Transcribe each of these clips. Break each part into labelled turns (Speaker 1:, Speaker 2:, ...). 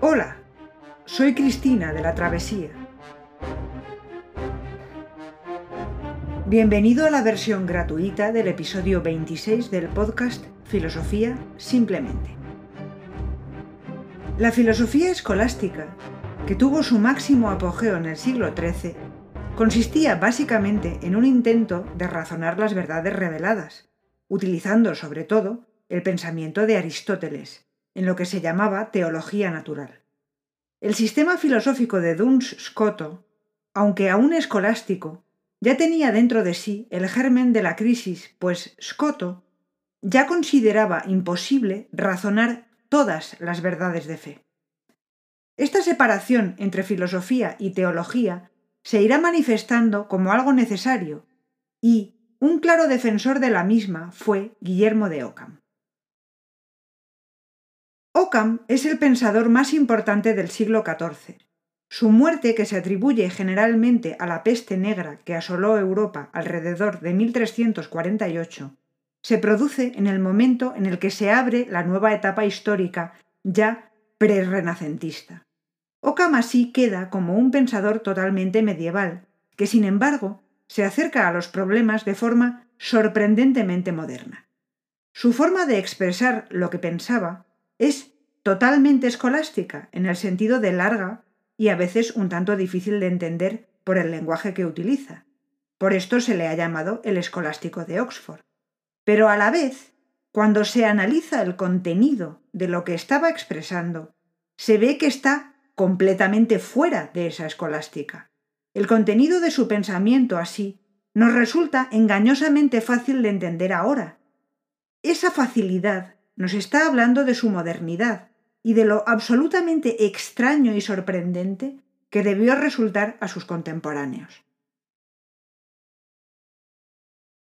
Speaker 1: Hola, soy Cristina de la Travesía. Bienvenido a la versión gratuita del episodio 26 del podcast Filosofía Simplemente. La filosofía escolástica, que tuvo su máximo apogeo en el siglo XIII, consistía básicamente en un intento de razonar las verdades reveladas, utilizando sobre todo el pensamiento de Aristóteles, en lo que se llamaba teología natural. El sistema filosófico de Duns Scoto, aunque aún escolástico, ya tenía dentro de sí el germen de la crisis, pues Scoto ya consideraba imposible razonar todas las verdades de fe. Esta separación entre filosofía y teología se irá manifestando como algo necesario, y un claro defensor de la misma fue Guillermo de Ockham. Ockham es el pensador más importante del siglo XIV. Su muerte, que se atribuye generalmente a la peste negra que asoló Europa alrededor de 1348, se produce en el momento en el que se abre la nueva etapa histórica ya prerrenacentista. Ockham así queda como un pensador totalmente medieval, que sin embargo se acerca a los problemas de forma sorprendentemente moderna. Su forma de expresar lo que pensaba es totalmente escolástica, en el sentido de larga y a veces un tanto difícil de entender por el lenguaje que utiliza. Por esto se le ha llamado el escolástico de Oxford. Pero a la vez, cuando se analiza el contenido de lo que estaba expresando, se ve que está completamente fuera de esa escolástica. El contenido de su pensamiento así nos resulta engañosamente fácil de entender ahora. Esa facilidad nos está hablando de su modernidad y de lo absolutamente extraño y sorprendente que debió resultar a sus contemporáneos.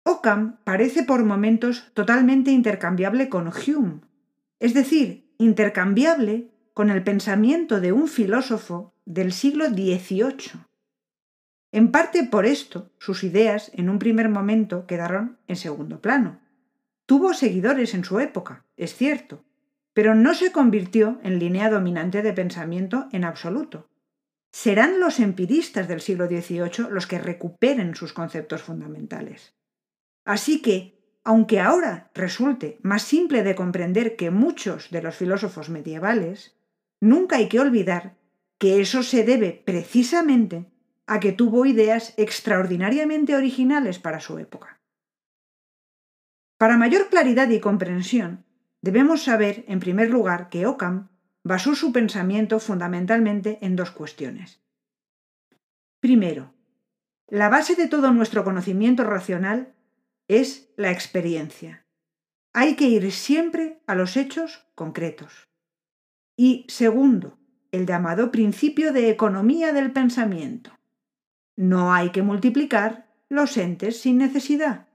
Speaker 1: Ockham parece por momentos totalmente intercambiable con Hume, es decir, intercambiable con el pensamiento de un filósofo del siglo XVIII. En parte por esto, sus ideas en un primer momento quedaron en segundo plano. Tuvo seguidores en su época, es cierto, pero no se convirtió en línea dominante de pensamiento en absoluto. Serán los empiristas del siglo XVIII los que recuperen sus conceptos fundamentales. Así que, aunque ahora resulte más simple de comprender que muchos de los filósofos medievales, nunca hay que olvidar que eso se debe precisamente a que tuvo ideas extraordinariamente originales para su época. Para mayor claridad y comprensión, debemos saber, en primer lugar, que Ockham basó su pensamiento fundamentalmente en dos cuestiones. Primero, la base de todo nuestro conocimiento racional es la experiencia. Hay que ir siempre a los hechos concretos. Y segundo, el llamado principio de economía del pensamiento. No hay que multiplicar los entes sin necesidad.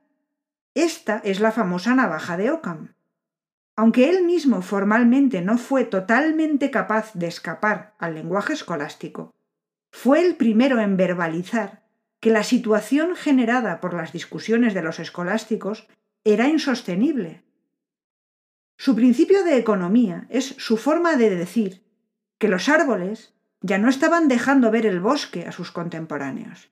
Speaker 1: Esta es la famosa navaja de Ockham. Aunque él mismo formalmente no fue totalmente capaz de escapar al lenguaje escolástico, fue el primero en verbalizar que la situación generada por las discusiones de los escolásticos era insostenible. Su principio de economía es su forma de decir que los árboles ya no estaban dejando ver el bosque a sus contemporáneos.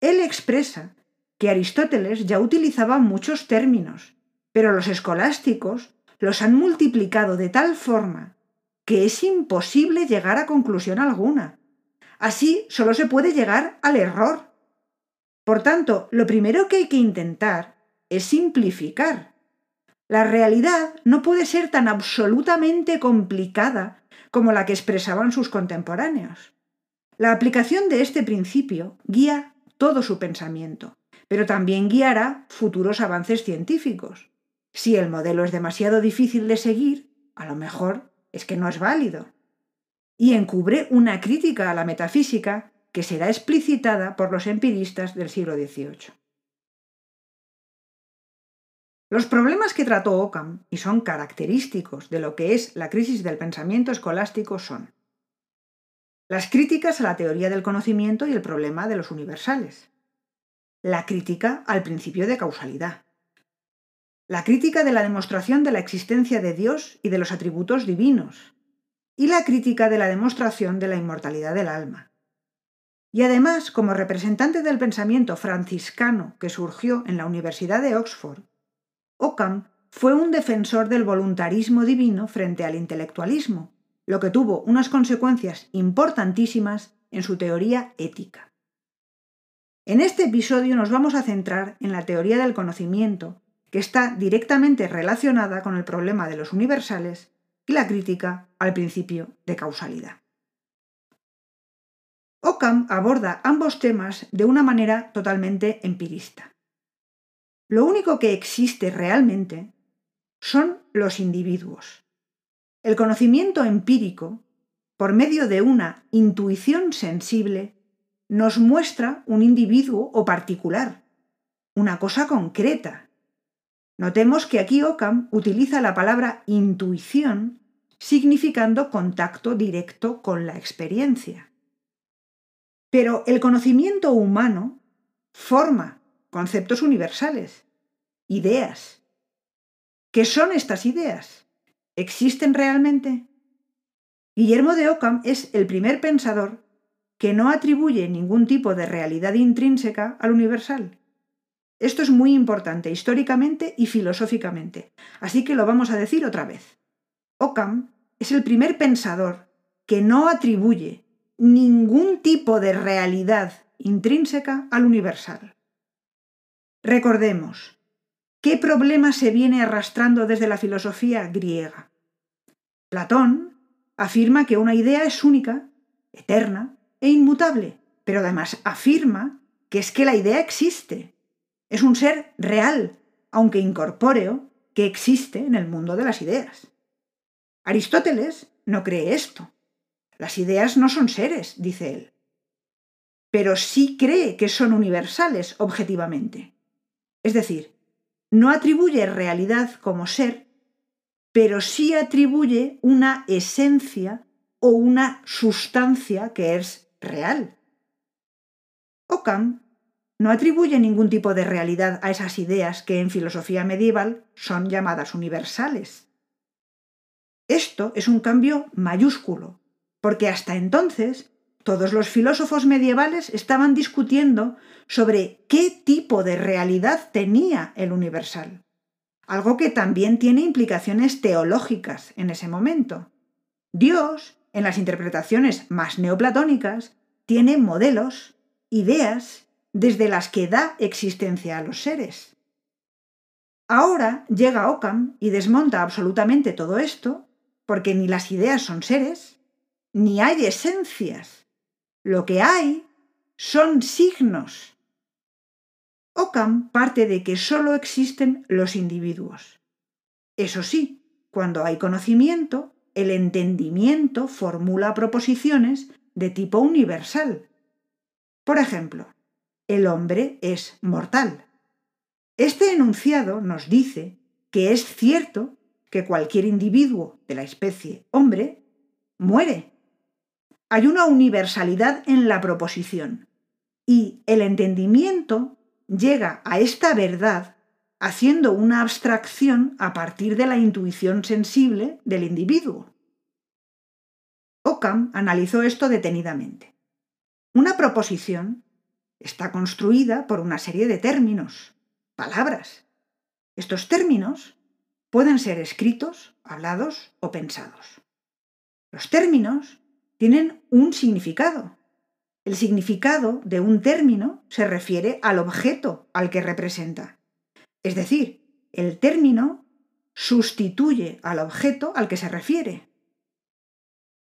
Speaker 1: Él expresa que Aristóteles ya utilizaba muchos términos, pero los escolásticos los han multiplicado de tal forma que es imposible llegar a conclusión alguna. Así solo se puede llegar al error. Por tanto, lo primero que hay que intentar es simplificar. La realidad no puede ser tan absolutamente complicada como la que expresaban sus contemporáneos. La aplicación de este principio guía todo su pensamiento pero también guiará futuros avances científicos. Si el modelo es demasiado difícil de seguir, a lo mejor es que no es válido. Y encubre una crítica a la metafísica que será explicitada por los empiristas del siglo XVIII. Los problemas que trató Ockham, y son característicos de lo que es la crisis del pensamiento escolástico, son las críticas a la teoría del conocimiento y el problema de los universales, la crítica al principio de causalidad, la crítica de la demostración de la existencia de Dios y de los atributos divinos, y la crítica de la demostración de la inmortalidad del alma. Y además, como representante del pensamiento franciscano que surgió en la Universidad de Oxford, Occam fue un defensor del voluntarismo divino frente al intelectualismo, lo que tuvo unas consecuencias importantísimas en su teoría ética. En este episodio nos vamos a centrar en la teoría del conocimiento, que está directamente relacionada con el problema de los universales y la crítica al principio de causalidad. Occam aborda ambos temas de una manera totalmente empirista. Lo único que existe realmente son los individuos. El conocimiento empírico, por medio de una intuición sensible, nos muestra un individuo o particular, una cosa concreta, Notemos que aquí Occam utiliza la palabra intuición significando contacto directo con la experiencia. Pero el conocimiento humano forma conceptos universales, ideas. ¿Qué son estas ideas? ¿Existen realmente? Guillermo de Occam es el primer pensador que no atribuye ningún tipo de realidad intrínseca al universal. Esto es muy importante históricamente y filosóficamente, así que lo vamos a decir otra vez. Occam es el primer pensador que no atribuye ningún tipo de realidad intrínseca al universal. Recordemos, ¿qué problema se viene arrastrando desde la filosofía griega? Platón afirma que una idea es única, eterna e inmutable, pero además afirma que es que la idea existe, es un ser real, aunque incorpóreo, que existe en el mundo de las ideas. Aristóteles no cree esto. Las ideas no son seres, dice él. Pero sí cree que son universales objetivamente. Es decir, no atribuye realidad como ser, pero sí atribuye una esencia o una sustancia que es real. Ockham no atribuye ningún tipo de realidad a esas ideas que en filosofía medieval son llamadas universales. Esto es un cambio mayúsculo, porque hasta entonces todos los filósofos medievales estaban discutiendo sobre qué tipo de realidad tenía el universal, algo que también tiene implicaciones teológicas en ese momento. Dios, en las interpretaciones más neoplatónicas, tiene modelos, ideas desde las que da existencia a los seres. Ahora llega Occam y desmonta absolutamente todo esto, porque ni las ideas son seres, ni hay esencias. Lo que hay son signos. Occam parte de que sólo existen los individuos. Eso sí, cuando hay conocimiento, el entendimiento formula proposiciones de tipo universal. Por ejemplo, el hombre es mortal. Este enunciado nos dice que es cierto que cualquier individuo de la especie hombre muere. Hay una universalidad en la proposición y el entendimiento llega a esta verdad haciendo una abstracción a partir de la intuición sensible del individuo. Occam analizó esto detenidamente. Una proposición está construida por una serie de términos, palabras. Estos términos pueden ser escritos, hablados o pensados. Los términos tienen un significado. El significado de un término se refiere al objeto al que representa. Es decir, el término sustituye al objeto al que se refiere.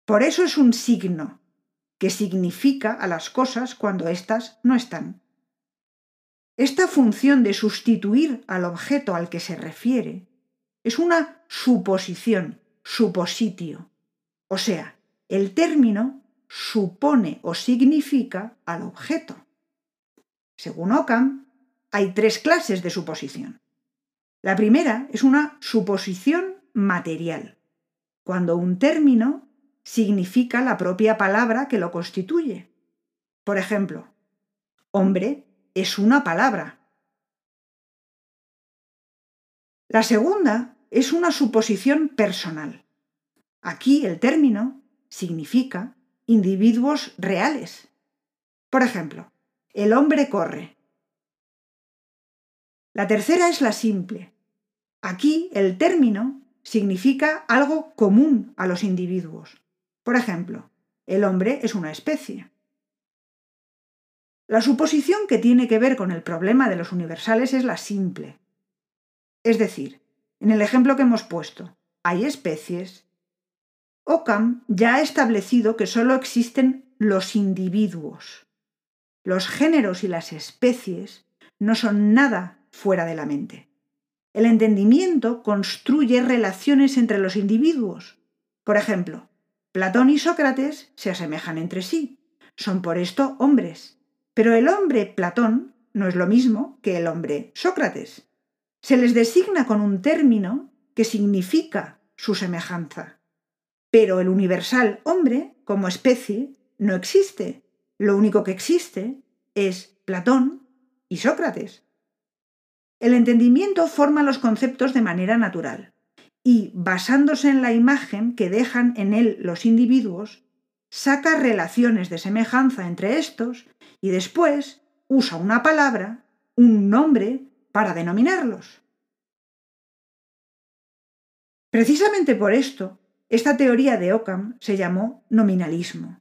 Speaker 1: Por eso es un signo, que significa a las cosas cuando éstas no están. Esta función de sustituir al objeto al que se refiere es una suposición, supositio, o sea, el término supone o significa al objeto. Según Occam, hay tres clases de suposición. La primera es una suposición material, cuando un término significa la propia palabra que lo constituye. Por ejemplo, hombre es una palabra. La segunda es una suposición personal. Aquí el término significa individuos reales. Por ejemplo, el hombre corre. La tercera es la simple. Aquí el término significa algo común a los individuos. Por ejemplo, el hombre es una especie. La suposición que tiene que ver con el problema de los universales es la simple. Es decir, en el ejemplo que hemos puesto, hay especies. Occam ya ha establecido que solo existen los individuos. Los géneros y las especies no son nada fuera de la mente. El entendimiento construye relaciones entre los individuos. Por ejemplo, Platón y Sócrates se asemejan entre sí. Son por esto hombres. Pero el hombre Platón no es lo mismo que el hombre Sócrates. Se les designa con un término que significa su semejanza. Pero el universal hombre, como especie, no existe. Lo único que existe es Platón y Sócrates. El entendimiento forma los conceptos de manera natural y, basándose en la imagen que dejan en él los individuos, saca relaciones de semejanza entre estos y después usa una palabra, un nombre, para denominarlos. Precisamente por esto, esta teoría de Occam se llamó nominalismo,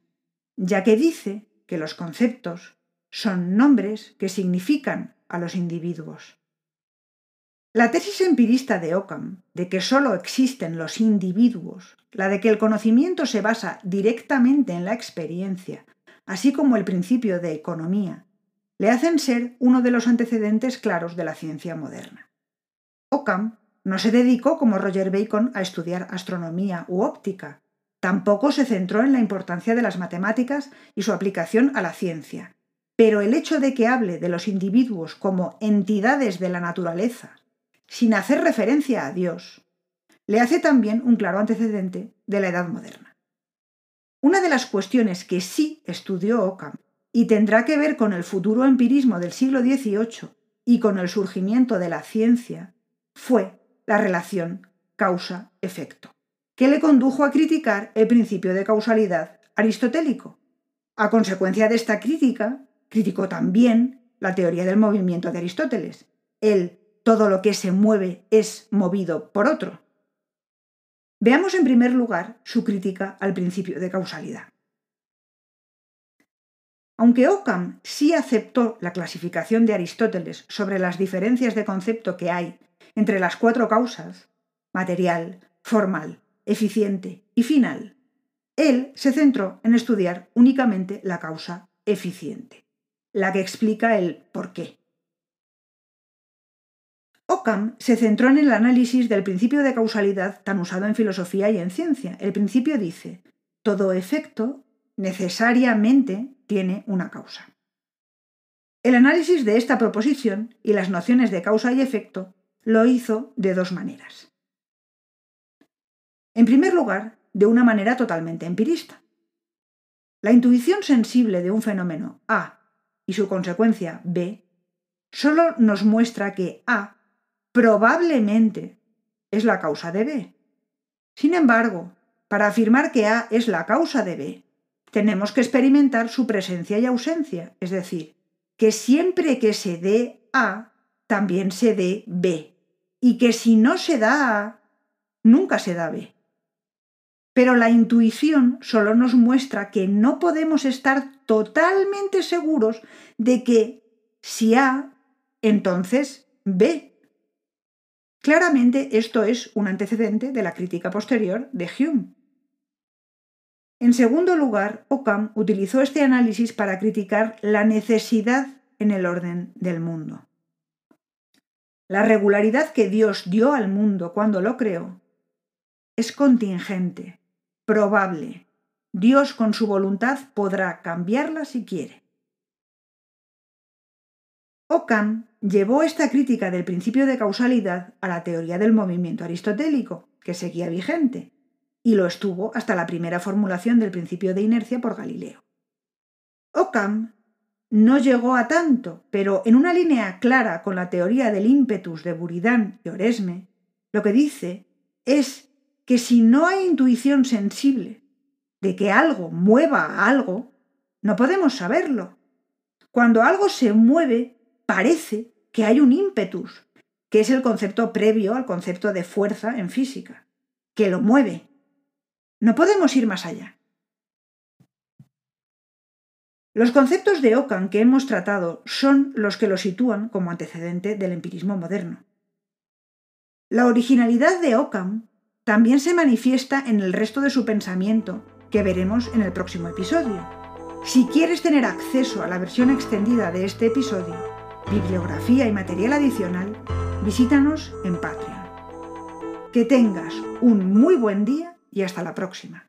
Speaker 1: ya que dice que los conceptos son nombres que significan a los individuos. La tesis empirista de Occam, de que sólo existen los individuos, la de que el conocimiento se basa directamente en la experiencia, así como el principio de economía, le hacen ser uno de los antecedentes claros de la ciencia moderna. Occam no se dedicó como Roger Bacon a estudiar astronomía u óptica, tampoco se centró en la importancia de las matemáticas y su aplicación a la ciencia, pero el hecho de que hable de los individuos como entidades de la naturaleza, sin hacer referencia a Dios, le hace también un claro antecedente de la Edad Moderna. Una de las cuestiones que sí estudió Occam y tendrá que ver con el futuro empirismo del siglo XVIII y con el surgimiento de la ciencia fue la relación causa-efecto, que le condujo a criticar el principio de causalidad aristotélico. A consecuencia de esta crítica, criticó también la teoría del movimiento de Aristóteles, el todo lo que se mueve es movido por otro. Veamos en primer lugar su crítica al principio de causalidad. Aunque Occam sí aceptó la clasificación de Aristóteles sobre las diferencias de concepto que hay entre las cuatro causas, material, formal, eficiente y final, él se centró en estudiar únicamente la causa eficiente, la que explica el por qué. Occam se centró en el análisis del principio de causalidad tan usado en filosofía y en ciencia. El principio dice, todo efecto necesariamente tiene una causa. El análisis de esta proposición y las nociones de causa y efecto lo hizo de dos maneras. En primer lugar, de una manera totalmente empirista. La intuición sensible de un fenómeno A y su consecuencia B solo nos muestra que A probablemente es la causa de B. Sin embargo, para afirmar que A es la causa de B, tenemos que experimentar su presencia y ausencia, es decir, que siempre que se dé A, también se dé B, y que si no se da A, nunca se da B. Pero la intuición solo nos muestra que no podemos estar totalmente seguros de que si A, entonces B. Claramente esto es un antecedente de la crítica posterior de Hume. En segundo lugar, Occam utilizó este análisis para criticar la necesidad en el orden del mundo. La regularidad que Dios dio al mundo cuando lo creó es contingente, probable. Dios con su voluntad podrá cambiarla si quiere. Occam llevó esta crítica del principio de causalidad a la teoría del movimiento aristotélico, que seguía vigente, y lo estuvo hasta la primera formulación del principio de inercia por Galileo. Occam no llegó a tanto, pero en una línea clara con la teoría del ímpetus de Buridan y Oresme, lo que dice es que si no hay intuición sensible, de que algo mueva a algo, no podemos saberlo. Cuando algo se mueve, parece que hay un ímpetus, que es el concepto previo al concepto de fuerza en física, que lo mueve. No podemos ir más allá. Los conceptos de Ockham que hemos tratado son los que lo sitúan como antecedente del empirismo moderno. La originalidad de Ockham también se manifiesta en el resto de su pensamiento, que veremos en el próximo episodio. Si quieres tener acceso a la versión extendida de este episodio, bibliografía y material adicional, visítanos en Patreon. Que tengas un muy buen día y hasta la próxima.